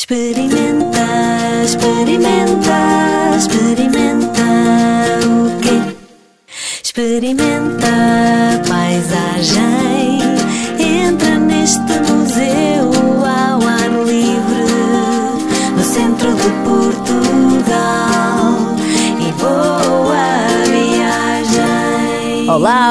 Experimenta, experimenta, experimenta o quê? Experimenta a paisagem. Entra neste museu ao ar livre, no centro de Portugal.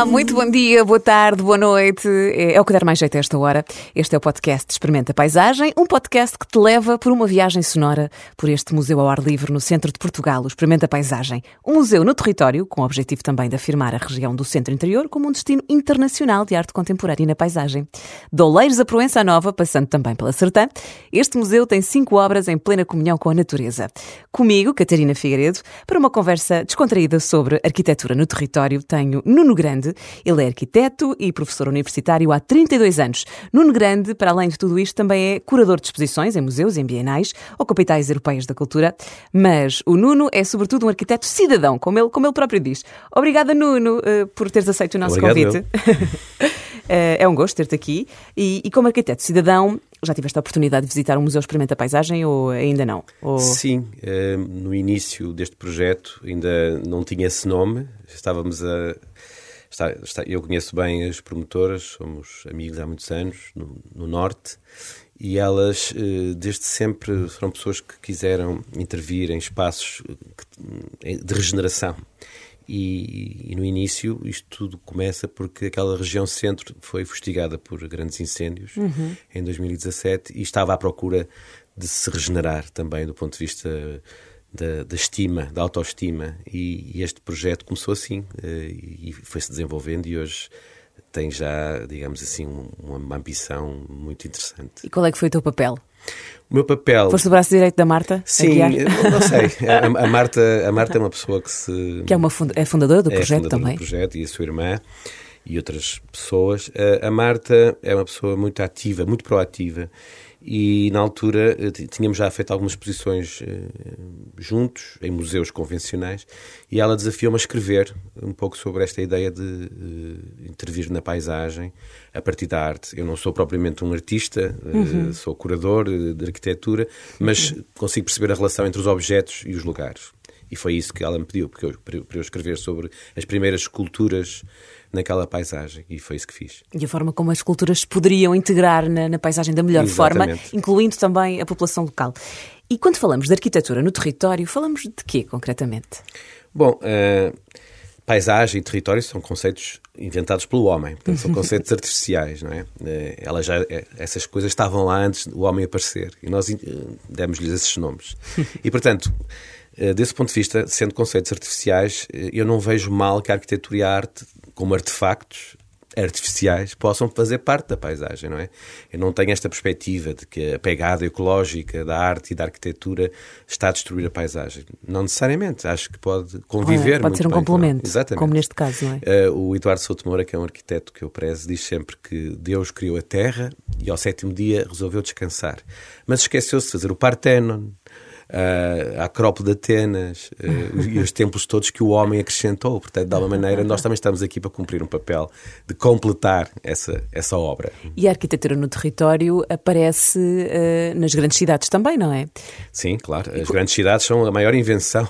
Muito bom dia, boa tarde, boa noite. É é o que der mais jeito a esta hora. Este é o podcast Experimenta Paisagem, um podcast que te leva por uma viagem sonora por este museu ao ar livre no centro de Portugal, o Experimenta Paisagem. Um museu no território, com o objetivo também de afirmar a região do centro interior como um destino internacional de arte contemporânea na paisagem. De Oleiros a Proença Nova, passando também pela Sertã, este museu tem cinco obras em plena comunhão com a natureza. Comigo, Catarina Figueiredo, para uma conversa descontraída sobre arquitetura no território, tenho Nuno Grande. Ele é arquiteto e professor universitário há 32 anos. Nuno Grande, para além de tudo isto, também é curador de exposições em museus, em bienais ou capitais europeias da cultura. Mas o Nuno é, sobretudo, um arquiteto cidadão, como ele, como ele próprio diz. Obrigada, Nuno, eh, por teres aceito o nosso Obrigado, convite. Eh, é um gosto ter-te aqui. E, e como arquiteto cidadão, já tiveste a oportunidade de visitar um museu Experimenta Paisagem ou ainda não? Ou... Sim, eh, no início deste projeto ainda não tinha esse nome. Estávamos a. está- está- eu conheço bem as promotoras, somos amigos há muitos anos no, no Norte e elas, eh, desde sempre, foram pessoas que quiseram intervir em espaços eh, que- de regeneração. E, e no início isto tudo começa porque aquela região centro foi fustigada por grandes incêndios em 2017 e estava à procura de se regenerar também do ponto de vista da, da estima, da autoestima. E, e este projeto começou assim eh, e foi-se desenvolvendo e hoje tem já, digamos assim, um- uma ambição muito interessante. E qual é que foi o teu papel? O meu papel. Foste o braço direito da Marta? Sim, eu não sei. A, a Marta, a Marta é uma pessoa que se. Que é, uma funda- é fundadora do é projeto fundadora também. do projeto e a sua irmã e outras pessoas. A, a Marta é uma pessoa muito ativa, muito proativa. E na altura eh, tínhamos já feito algumas exposições eh, juntos, em museus convencionais, e ela desafiou-me a escrever um pouco sobre esta ideia de eh, intervir na paisagem a partir da arte. Eu não sou propriamente um artista, Uhum. sou curador de arquitetura, mas consigo perceber a relação entre os objetos e os lugares. E foi isso que ela me pediu, porque eu- para eu escrever sobre as primeiras esculturas naquela paisagem. E foi isso que fiz. E a forma como as esculturas se poderiam integrar na, na paisagem da melhor forma, Exatamente. incluindo também a população local. E quando falamos de arquitetura no território, falamos de quê concretamente? Bom, eh, paisagem e território são conceitos inventados pelo homem, portanto, são conceitos artificiais, não é? Eh, ela já, eh, essas coisas estavam lá antes do homem aparecer e nós demos-lhes esses nomes. E, portanto, desse ponto de vista, sendo conceitos artificiais, eh, eu não vejo mal que a arquitetura e a arte, como artefactos artificiais, possam fazer parte da paisagem, não é? Eu não tenho esta perspectiva de que a pegada ecológica da arte e da arquitetura está a destruir a paisagem. Não necessariamente. Acho que pode conviver pode ser um bem complemento, Exatamente. como neste caso, não é? Eh, o Eduardo Souto Moura, que é um arquiteto que eu prezo, diz sempre que Deus criou a Terra e ao sétimo dia resolveu descansar. Mas esqueceu-se de fazer o Partenon, eh, a Acrópole de Atenas eh, e os templos todos que o homem acrescentou. Portanto, de alguma maneira, nós também estamos aqui para cumprir um papel de completar essa, essa obra. E a arquitetura no território aparece eh, nas grandes cidades também, não é? Sim, claro. As grandes cidades são a maior invenção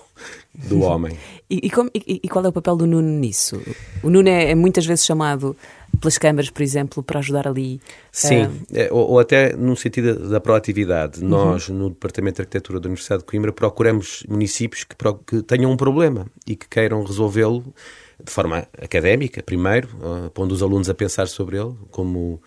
do homem. E, e como- e- e qual é o papel do Nuno nisso? O Nuno é, é muitas vezes chamado pelas câmaras, por exemplo, para ajudar ali. Sim, eh, é, ou, ou até no sentido da, da proatividade. Nós, no Departamento de Arquitetura da Universidade de Coimbra, procuramos municípios que, que tenham um problema e que queiram resolvê-lo de forma académica, primeiro, ah, pondo os alunos a pensar sobre ele, como,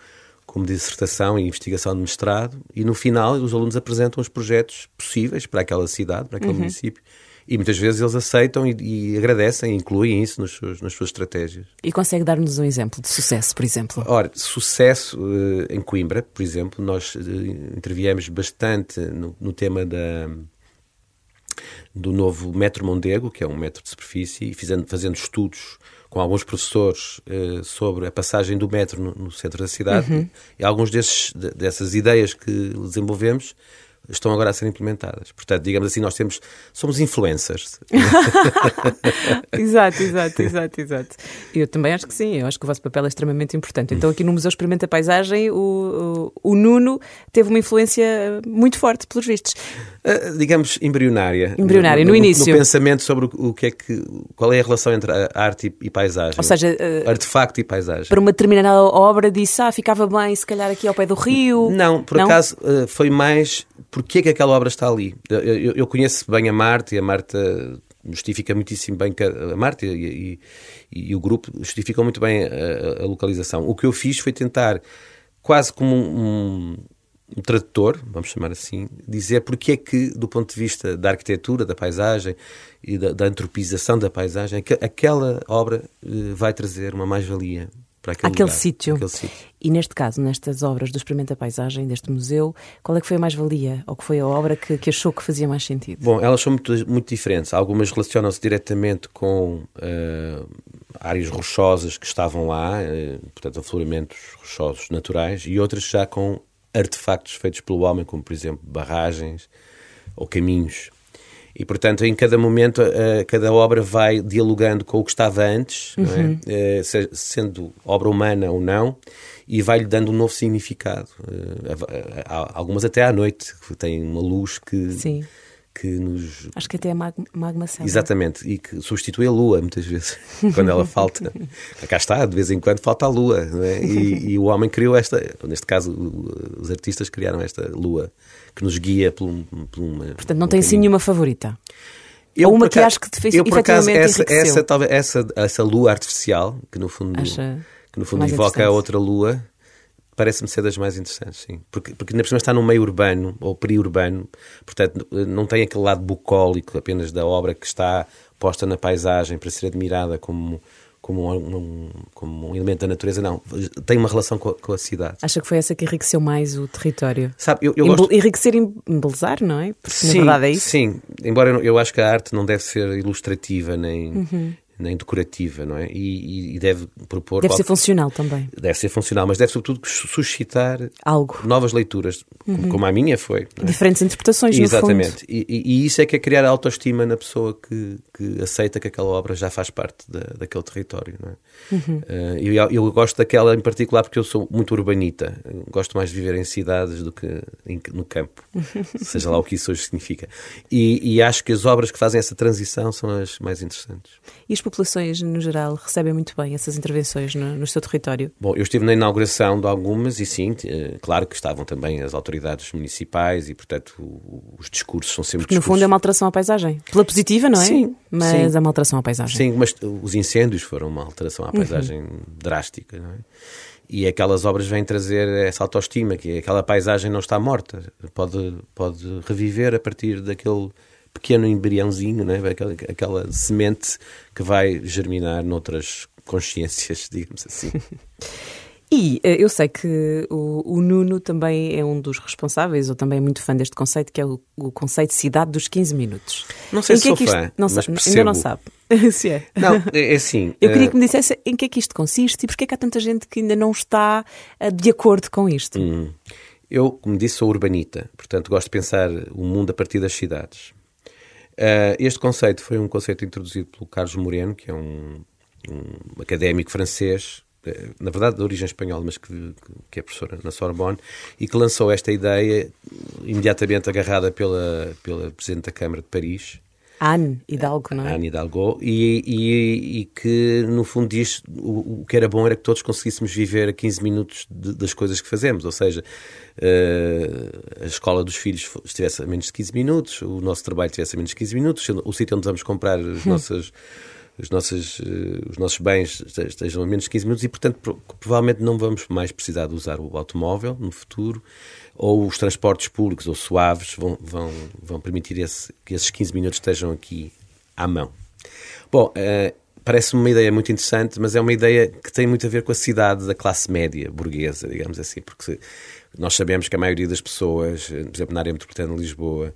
como dissertação e investigação de mestrado, e no final os alunos apresentam os projetos possíveis para aquela cidade, para aquele município. E muitas vezes eles aceitam e, e agradecem, incluem isso nos seus- nas suas estratégias. E consegue dar-nos um exemplo de sucesso, por exemplo? Ora, sucesso eh, em Coimbra, por exemplo, nós eh, interviemos bastante no, no tema da, do novo Metro Mondego, que é um metro de superfície, e fazendo, fazendo estudos com alguns professores eh, sobre a passagem do metro no, no centro da cidade. E alguns desses, de- dessas ideias que desenvolvemos estão agora a ser implementadas. Portanto, digamos assim, nós temos, somos influencers. exato, exato, exato, exato. Eu também acho que sim, eu acho que o vosso papel é extremamente importante. Então, aqui no Museu Experimenta Paisagem, o, o, o Nuno teve uma influência muito forte, pelos vistos. Uh, digamos, embrionária. Embrionária, no, no, no, início. No pensamento sobre o, que é que, qual é a relação entre a arte e, e paisagem. Ou seja, uh, artefacto e paisagem. Para uma determinada obra disse, ah, ficava bem se calhar aqui ao pé do rio. Não, por Não? acaso uh, foi mais porque é que aquela obra está ali. Eu, eu, eu conheço bem a Marta e a Marta justifica muitíssimo bem a Marta e, e, e o grupo justificam muito bem a, a, localização. O que eu fiz foi tentar, quase como um, um tradutor, vamos chamar assim, dizer porque é que, do ponto de vista da arquitetura, da paisagem e da, da antropização da paisagem, aquela obra eh, vai trazer uma mais-valia para aquele, aquele sítio. E neste caso, nestas obras do Experimenta Paisagem, deste museu, qual é que foi a mais-valia? Ou que foi a obra que, que, achou que fazia mais sentido? Bom, elas são muito, muito diferentes. Algumas relacionam-se diretamente com uh, áreas rochosas que estavam lá, uh, portanto, afloramentos rochosos naturais, e outras já com artefactos feitos pelo homem, como, por exemplo, barragens ou caminhos e, portanto, em cada momento, uh, cada obra vai dialogando com o que estava antes, é? uhum. é? uh, sendo obra humana ou não, e vai-lhe dando um novo significado. Uh, algumas até à noite, que têm uma luz que. Sim que nos. Acho que até a magma, magma Exatamente, e que substitui a lua muitas vezes, quando ela falta. Cá está, de vez em quando falta a lua, é? e, e, o homem criou esta, neste caso, os artistas criaram esta lua que nos guia por, um, por uma. Portanto, não um tem assim nenhuma favorita. Eu, Ou uma que acho que te fez eu, por acaso, essa, essa, talvez, essa, essa lua artificial, que no fundo, que no fundo invoca a outra lua, parece-me ser das mais interessantes, sim. Porque, porque ainda por cima está num meio urbano, ou periurbano, portanto não tem aquele lado bucólico apenas da obra que está posta na paisagem para ser admirada como como um, um, como um elemento da natureza, não. Tem uma relação com a, com a, cidade. Acha que foi essa que enriqueceu mais o território? Sabe, eu, eu gosto... Enriquecer e embelezar, não é? Porque sim, na verdade é isso. Sim, embora eu, eu acho que a arte não deve ser ilustrativa nem, uhum nem decorativa, não é? E, e deve propor. Deve ser funcional também. Deve ser funcional, mas deve sobretudo suscitar algo. Novas leituras, uhum. como, a minha foi. É? Diferentes interpretações, Exatamente. E, e, isso é que é criar autoestima na pessoa que, que aceita que aquela obra já faz parte da, daquele território, não é? Uhum. Uh, eu, eu gosto daquela em particular porque eu sou muito urbanita. Gosto mais de viver em cidades do que em, no campo, seja lá o que isso hoje significa. E, e acho que as obras que fazem essa transição são as mais interessantes. E as populações, no geral, recebem muito bem essas intervenções no, no seu território? Bom, eu estive na inauguração de algumas e sim, eh, claro que estavam também as autoridades municipais e, portanto, os discursos são sempre Porque, no fundo, é uma alteração à paisagem. Pela positiva, não é? Sim. Mas sim. é uma alteração à paisagem. Sim, mas os incêndios foram uma alteração à uhum. paisagem uhum. drástica, não é? E aquelas obras vêm trazer essa autoestima, que aquela paisagem não está morta, pode, pode reviver a partir daquele pequeno embriãozinho, né? aquela, aquela semente que vai germinar noutras consciências, digamos assim. E eh, eu sei que o, o, Nuno também é um dos responsáveis, ou também é muito fã deste conceito, que é o, o conceito de cidade dos 15 minutos. Não sei em se é sou isto, fã, não mas sabe, Ainda não sabe se é. Não, é, é assim. Eu queria eh, que me dissesse em que é que isto consiste e porque é que há tanta gente que ainda não está eh, de acordo com isto. Hum. Eu, como disse, sou urbanita, portanto gosto de pensar o mundo a partir das cidades. Uh, este conceito foi um conceito introduzido pelo Carlos Moreno, que é um, um académico francês, uh, na verdade de origem espanhola, mas que, que, é professor na Sorbonne, e que lançou esta ideia imediatamente agarrada pela, pela Presidente da Câmara de Paris, Anne Hidalgo, não é? Anne Hidalgo, e, e, e, que no fundo diz o, o, que era bom era que todos conseguíssemos viver a 15 minutos de, das coisas que fazemos, ou seja, uh, a escola dos filhos estivesse a menos de 15 minutos, o nosso trabalho estivesse a menos de 15 minutos, o sítio onde vamos comprar as nossas. Os nossos, uh, os nossos bens estejam a menos de 15 minutos e, portanto, provavelmente não vamos mais precisar de usar o automóvel no futuro ou os transportes públicos ou suaves vão, vão, vão permitir esse, que esses 15 minutos estejam aqui à mão. Bom, uh, parece-me uma ideia muito interessante, mas é uma ideia que tem muito a ver com a cidade da classe média burguesa, digamos assim, porque nós sabemos que a maioria das pessoas, por exemplo, na área metropolitana de Lisboa,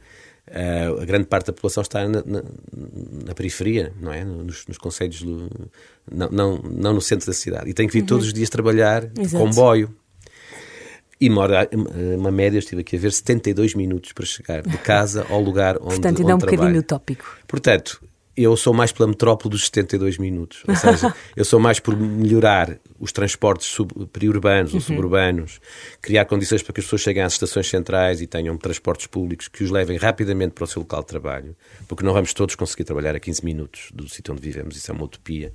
uh, a grande parte da população está na, na, na periferia, não é? Nos, nos conselhos, do, não, não, não no centro da cidade. E tem que vir uhum. todos os dias trabalhar de comboio. E mora, uma média, estive aqui a ver, 72 minutos para chegar de casa ao lugar onde Portanto, ainda é um onde bocadinho trabalho. utópico. Portanto, eu sou mais pela metrópole dos 72 minutos. Ou seja, eu sou mais por melhorar os transportes sub- periurbanos ou suburbanos, criar condições para que as pessoas cheguem às estações centrais e tenham transportes públicos que os levem rapidamente para o seu local de trabalho, porque não vamos todos conseguir trabalhar a 15 minutos do sítio onde vivemos, isso é uma utopia.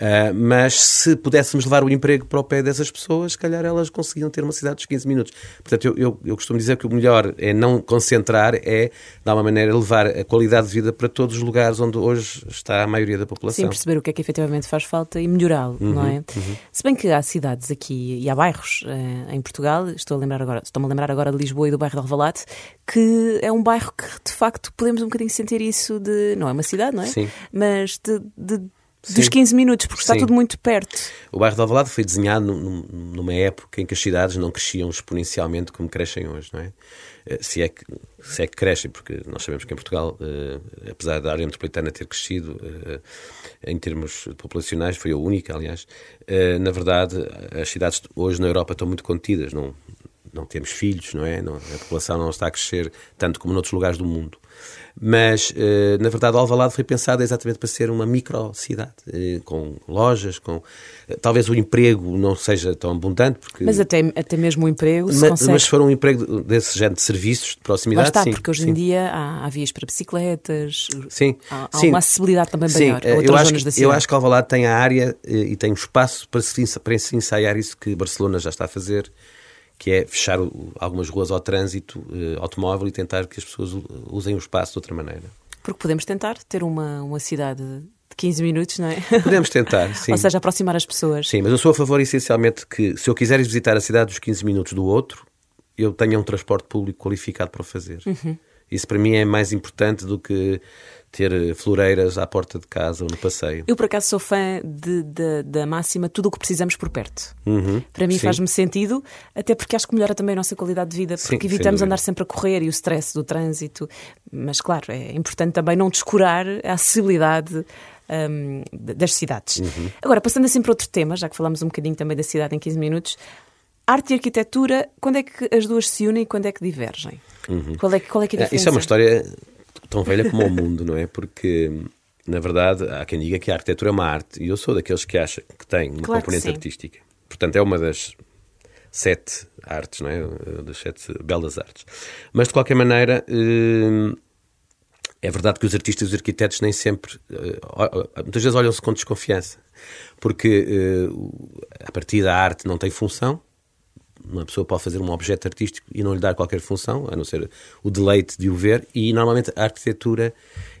Ah, mas se pudéssemos levar o emprego para o pé dessas pessoas, se calhar elas conseguiam ter uma cidade dos 15 minutos. Portanto, eu, eu, eu costumo dizer que o melhor é não concentrar, é, de alguma maneira, levar a qualidade de vida para todos os lugares onde hoje está a maioria da Sim, população. perceber o que é que efetivamente faz falta e melhorá-lo, não Uhum, é? Se bem que há cidades aqui e há bairros eh, em Portugal, estou a lembrar agora, estou-me a lembrar agora de Lisboa e do bairro de Alvalade, que é um bairro que de facto podemos um bocadinho sentir isso de, não é uma cidade, não é? Sim. Mas de, de- dos Sim. 15 minutos, porque está Sim. tudo muito perto. O bairro de Alvalade foi desenhado num- num- numa época em que as cidades não cresciam exponencialmente como crescem hoje, não é? Eh, Se é que, se é que crescem, porque nós sabemos que em Portugal, eh, apesar da área metropolitana ter crescido eh, em termos populacionais, foi a única, aliás, eh, na verdade, as cidades hoje na Europa estão muito contidas, não, não temos filhos, não é? Não- a população não está a crescer tanto como noutros lugares do mundo. Mas, eh, na verdade, Alvalade foi pensada exatamente para ser uma microcidade, eh, com lojas, com... eh, Talvez o emprego não seja tão abundante, porque... Mas até, até mesmo o emprego se Ma- consegue. mas se for um emprego desse género de serviços, de Lá proximidade, está, sim. porque hoje sim. em dia há, há vias para bicicletas, Sim, há, há sim. uma acessibilidade também maior a eh, outras eu acho, zonas da cidade. eu acho que Alvalade tem a área e tem o espaço para se, para se ensaiar isso que Barcelona já está a fazer, que é fechar o- algumas ruas ao trânsito eh, automóvel e tentar que as pessoas usem o espaço de outra maneira. Porque podemos tentar ter uma, uma cidade de 15 minutos, não é? Podemos tentar, sim. Ou seja, aproximar as pessoas. Sim, mas eu sou a favor essencialmente que se eu quiser ir visitar a cidade dos 15 minutos do outro, eu tenha um transporte público qualificado para o fazer. Uhum. Isso para mim é mais importante do que ter floreiras à porta de casa ou no passeio. Eu, por acaso, sou fã de- de- da máxima tudo o que precisamos por perto. Uhum, Para mim sim. faz-me sentido, até porque acho que melhora também a nossa qualidade de vida, Sim, porque sem evitamos andar sempre a correr e o stress do trânsito. Mas, claro, é importante também não descurar a acessibilidade hum, das cidades. Uhum. Agora, passando assim para outro tema, já que falamos um bocadinho também da cidade em 15 minutos, arte e arquitetura, quando é que as duas se unem e quando é que divergem? Qual, é, qual é que é a diferença? Isso é uma história tão velha como o mundo, não é? Porque, na verdade, há quem diga que a arquitetura é uma arte. E eu sou daqueles que acham que tem uma Claro componente artística. Portanto, é uma das sete artes, não é? Das sete belas artes. Mas, de qualquer maneira, hum, é verdade que os artistas e os arquitetos nem sempre, eh, muitas vezes olham-se com desconfiança, porque eh, a partir da arte não tem função, uma pessoa pode fazer um objeto artístico e não lhe dar qualquer função, a não ser o deleite de o ver, e normalmente a arquitetura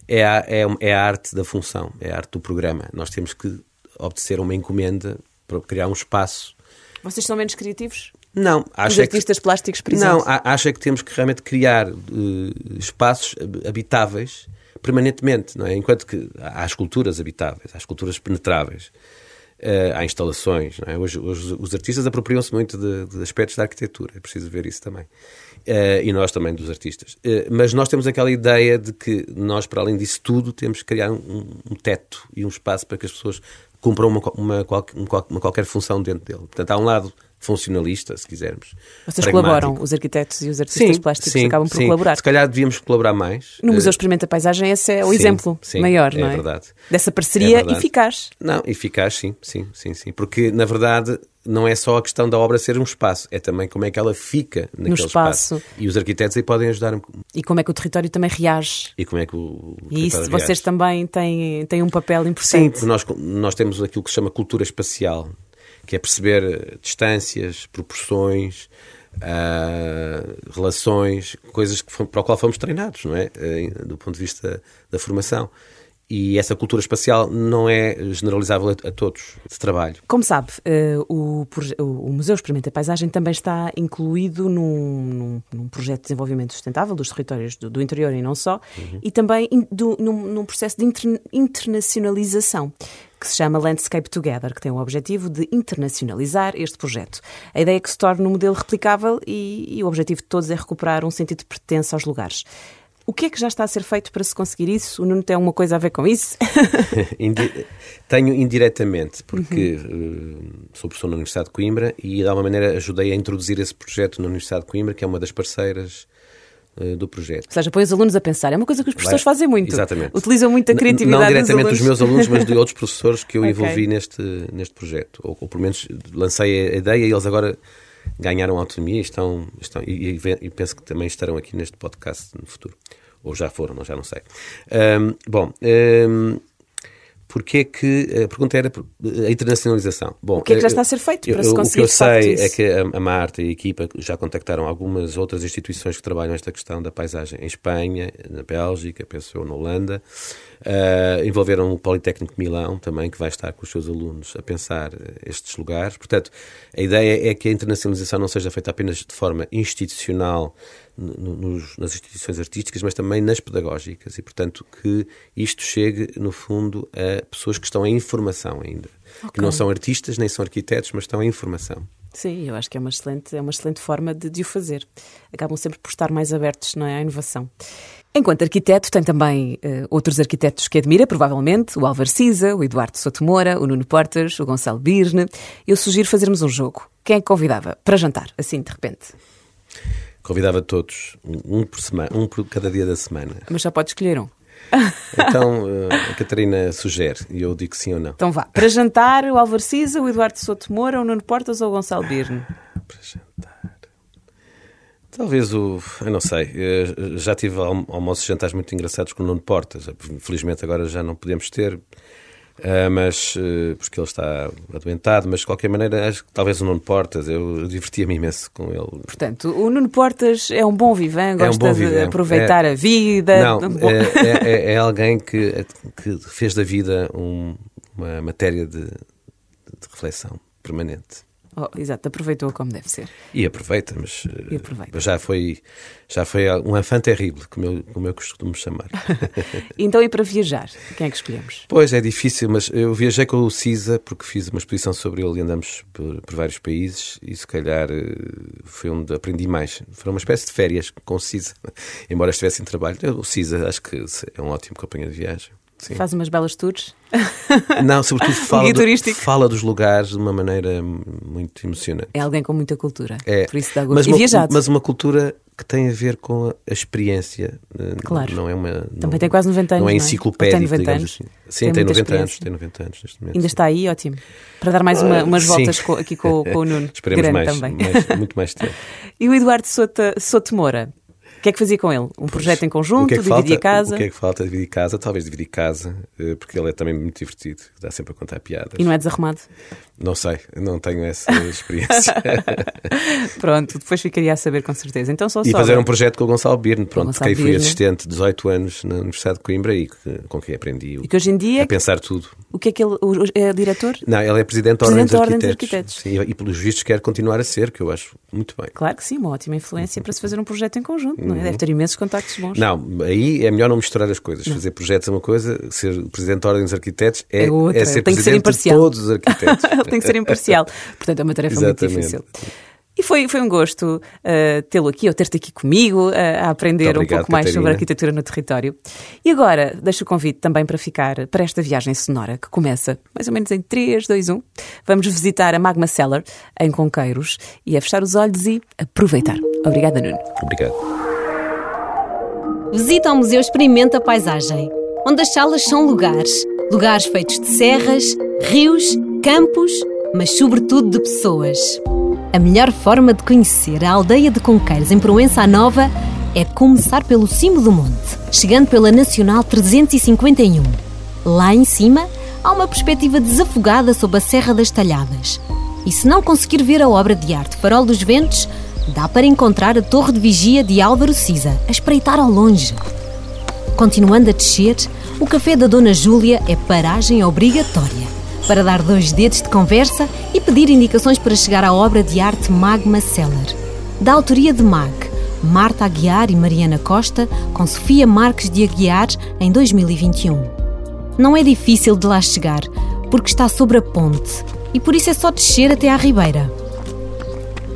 é a, é, é a arte da função, é a arte do programa. Nós temos que obedecer a uma encomenda para criar um espaço. Vocês são menos criativos? Não, Os acho é que artistas plásticos, por não, exemplo? a- acho é que temos que realmente criar eh, espaços hab- habitáveis permanentemente, não é? Enquanto que há esculturas habitáveis, há esculturas penetráveis, há instalações, é? Hoje, hoje os artistas apropriam-se muito de, de aspectos da arquitetura, é preciso ver isso também. Eh, e nós também dos artistas. Eh, mas nós temos aquela ideia de que nós, para além disso tudo, temos que criar um, um teto e um espaço para que as pessoas cumpram uma, uma, um qual- uma qualquer função dentro dele. Portanto, há um lado funcionalista, se quisermos. Vocês pragmático. colaboram, os arquitetos e os artistas plásticos acabam por sim. colaborar. Se calhar devíamos colaborar mais. No Museu Eh, Experimenta Paisagem, esse é o sim, exemplo sim, maior, é não é? verdade. Dessa É parceria verdade. eficaz. Não, eficaz, sim, sim, sim, sim. Porque, na verdade, não é só a questão da obra ser um espaço, é também como é que ela fica naquele espaço. E os arquitetos aí podem ajudar um- E como é que o território também reage. E como é que o. E isso território vocês reage. também têm, têm um papel Sim, importante. porque nós, nós temos aquilo que se chama cultura espacial, que é perceber eh, distâncias, proporções, ah, relações, coisas que, para o qual fomos treinados, não é? Eh, Do ponto de vista da formação. E essa cultura espacial não é generalizável a, a todos de trabalho. Como sabe, eh, o, Museu Experimenta Paisagem também está incluído num, num- projeto de desenvolvimento sustentável dos territórios do, do interior e não só, e também in- do- num, num processo de inter- internacionalização que se chama Landscape Together, que tem o objetivo de internacionalizar este projeto. A ideia é que se torne um modelo replicável e, e o objetivo de todos é recuperar um sentido de pertença aos lugares. O que é que já está a ser feito para se conseguir isso? O Nuno tem alguma coisa a ver com isso? Tenho indiretamente, porque Uhum. uh, sou professor na Universidade de Coimbra e de alguma maneira ajudei a introduzir esse projeto na Universidade de Coimbra, que é uma das parceiras do projeto. Ou seja, põe os alunos a pensar. É uma coisa que os professores Vai- fazem muito. Exatamente. Utilizam muito a criatividade Não diretamente dos meus alunos, mas de outros professores que eu Ok. envolvi neste, neste projeto. Ou, ou pelo menos lancei a ideia e eles agora ganharam autonomia e, estão, estão, e, e penso que também estarão aqui neste podcast no futuro. Ou já foram, já não sei. Ahm, bom, ahm, porque é que. A pergunta era por- a internacionalização. Bom, O que é que já eu- está a ser feito para eu- se O que conseguir eu sei isso? é que a, a Marta e a equipa já contactaram algumas outras instituições que trabalham esta questão da paisagem em Espanha, na Bélgica, penso eu, na Holanda. Ah, envolveram o Politécnico de Milão também, que vai estar com os seus alunos a pensar eh, estes lugares. Portanto, a ideia é que a internacionalização não seja feita apenas de forma institucional nos- nas instituições artísticas, mas também nas pedagógicas. E, portanto, que isto chegue, no fundo, a pessoas que estão em informação ainda. Que não são artistas, nem são arquitetos, mas estão em informação. Sim, eu acho que é uma excelente, é uma excelente forma de, de o fazer. Acabam sempre por estar mais abertos não é, à inovação. Enquanto arquiteto, tem também eh, outros arquitetos que admira, provavelmente, o Álvaro Siza, o Eduardo Sotomora, o Nuno Portas, o Gonçalo Birne. Eu sugiro fazermos um jogo. Quem é que convidava para jantar, assim, de repente? Convidava todos, um por, semana, um por cada dia da semana. Mas só pode escolher um. Então, eh, a Catarina sugere, e eu digo sim ou não. Então vá. Para jantar, o Álvaro Siza, o Eduardo Sotomora, o Nuno Portas ou o Gonçalo Birne? Para jantar. Talvez o. Eu não sei. eh, Já tive alm- almoços e jantares muito engraçados com o Nuno Portas. Felizmente agora já não podemos ter, eh, mas. eh, porque ele está adoentado. Mas de qualquer maneira, acho que talvez o Nuno Portas. Eu divertia-me imenso com ele. Portanto, o Nuno Portas é um bom vivan, um gosta bom de vivan. aproveitar É- a vida. Não, Bom- é, é- é- é alguém que, que fez da vida um- uma matéria de, de reflexão permanente. Oh, exato, aproveitou como deve ser. E aproveita, mas eh, E aproveita. já foi já foi um enfant terrível, como eu, como eu costumo chamar. Então, e para viajar? Quem é que escolhemos? pois é difícil, mas eu viajei com o Cisa porque fiz uma exposição sobre ele e andamos por, por vários países e se calhar eh, foi onde aprendi mais. Foi uma espécie de férias com o Cisa, embora estivesse em trabalho. O Cisa acho que é um ótimo companheiro de viagem. Sim. Faz umas belas tours? Não, sobretudo fala, do- fala dos lugares de uma maneira muito emocionante. É alguém com muita cultura. É, Por isso dá gosto. mas e uma, viajado. mas uma cultura que tem a ver com a experiência. eh, Claro. Não é uma. Também não- tem quase 90 anos. Não é enciclopédico, tem 90 digamos anos. assim. Sim, Tem tem, muita 90 anos, tem 90 anos neste momento. Ainda está aí, ótimo. Para dar mais uma- umas Sim. voltas co- aqui com, com o Nuno. Esperemos Grande mais, também. mais- muito mais tempo. E o Eduardo Sotomora? O que é que fazia com ele? Um projeto em O conjunto? é falta? casa? O que é que falta? Dividir casa, talvez dividir casa, eh, porque ele é também muito divertido, dá sempre a contar piadas. E não é desarrumado? Não sei, não tenho essa experiência. Pronto, depois ficaria a saber com certeza. Então só E fazer um projeto com o Gonçalo Birne, pronto, aí fui assistente 18 anos na Universidade de Coimbra e com quem aprendi o- E que hoje em dia, a pensar tudo. o que é que ele é diretor? Não, ela é presidente da Ordem Presidente dos da Ordem dos Arquitetos. Arquitetos. Sim, e, pelos vistos quer continuar a ser, que eu acho muito bem. Claro que sim, uma ótima influência para se fazer um projeto em conjunto, não é? Deve ter imensos contactos bons. Não, aí é melhor não misturar as coisas. Fazer projetos é uma coisa, ser presidente da Ordem dos Arquitetos é, É outra. ser Tem que ser presidente de imparcial. todos os arquitetos. Ele tem que ser imparcial. Portanto, é uma tarefa muito Exatamente. difícil. E foi, foi um gosto uh, tê-lo aqui, ou ter-te aqui comigo, uh, a aprender Muito um obrigado, pouco mais sobre Catarina. a arquitetura no território. E agora, deixo o convite também para ficar para esta viagem sonora, que começa mais ou menos em 3, 2, 1. Vamos visitar a Magma Cellar, em Conqueiros, e a fechar os olhos e aproveitar. Obrigada, Nuno. Obrigado. Visita ao Museu Experimenta Paisagem, onde as salas são lugares. Lugares feitos de serras, rios, campos, mas sobretudo de pessoas. A melhor forma de conhecer a aldeia de Conqueiros em Proença Nova é começar pelo cimo do monte, chegando pela Nacional 351. Lá em cima, há uma perspectiva desafogada sob a Serra das Talhadas. E se não conseguir ver a obra de arte Farol dos Ventos, dá para encontrar a Torre de Vigia de Álvaro Siza, a espreitar ao longe. Continuando a descer, o café da Dona Júlia é paragem obrigatória para dar dois dedos de conversa e pedir indicações para chegar à obra de arte Magma Cellar. Da autoria de Mag, Marta Aguiar e Mariana Costa, com Sofia Marques de Aguiar, em 2021. Não é difícil de lá chegar, porque está sobre a ponte e por isso é só descer até à ribeira.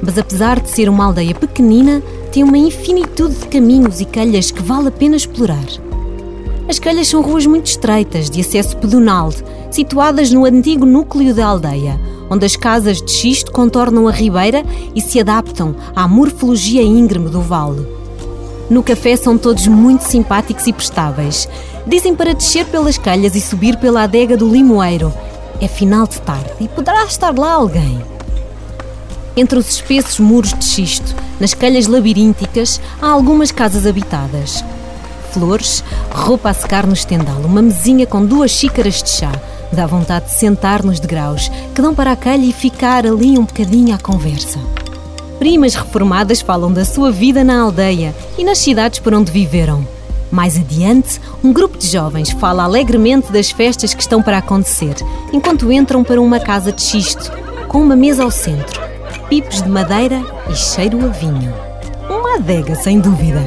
Mas apesar de ser uma aldeia pequenina, tem uma infinitude de caminhos e calhas que vale a pena explorar. As calhas são ruas muito estreitas, de acesso pedonal, situadas no antigo núcleo da aldeia, onde as casas de xisto contornam a ribeira e se adaptam à morfologia íngreme do vale. No café são todos muito simpáticos e prestáveis. Dizem para descer pelas calhas e subir pela adega do Limoeiro. É final de tarde e poderá estar lá alguém. Entre os espessos muros de xisto, nas calhas labirínticas, há algumas casas habitadas. Flores, roupa a secar no estendal, uma mesinha com duas xícaras de chá, Dá vontade de sentar nos degraus que dão para a calha e ficar ali um bocadinho à conversa. Primas reformadas falam da sua vida na aldeia e nas cidades por onde viveram. Mais adiante, um grupo de jovens fala alegremente das festas que estão para acontecer, enquanto entram para uma casa de xisto, com uma mesa ao centro, pipos de madeira e cheiro a vinho. Uma adega, sem dúvida.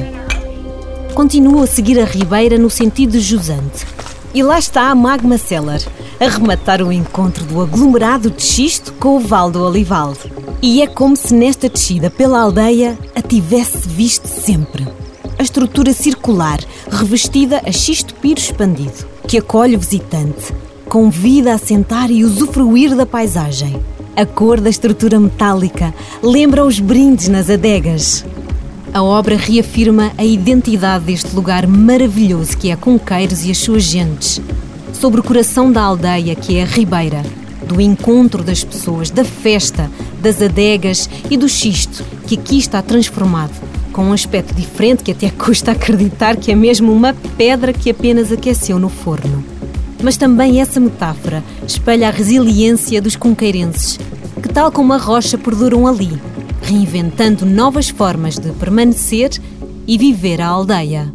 Continuo a seguir a ribeira no sentido jusante. E lá está a Magma Cellar, a rematar o encontro do aglomerado de xisto com o Val do Olival. E é como se nesta descida pela aldeia a tivesse visto sempre. A estrutura circular, revestida a xisto piro expandido, que acolhe o visitante, convida a sentar e usufruir da paisagem. A cor da estrutura metálica lembra os brindes nas adegas. A obra reafirma a identidade deste lugar maravilhoso que é Conqueiros e as suas gentes, sobre o coração da aldeia, que é a Ribeira, do encontro das pessoas, da festa, das adegas e do xisto, que aqui está transformado, com um aspecto diferente que até custa acreditar que é mesmo uma pedra que apenas aqueceu no forno. Mas também essa metáfora espelha a resiliência dos conqueirenses, que, tal como a rocha, perduram ali, reinventando novas formas de permanecer e viver a aldeia.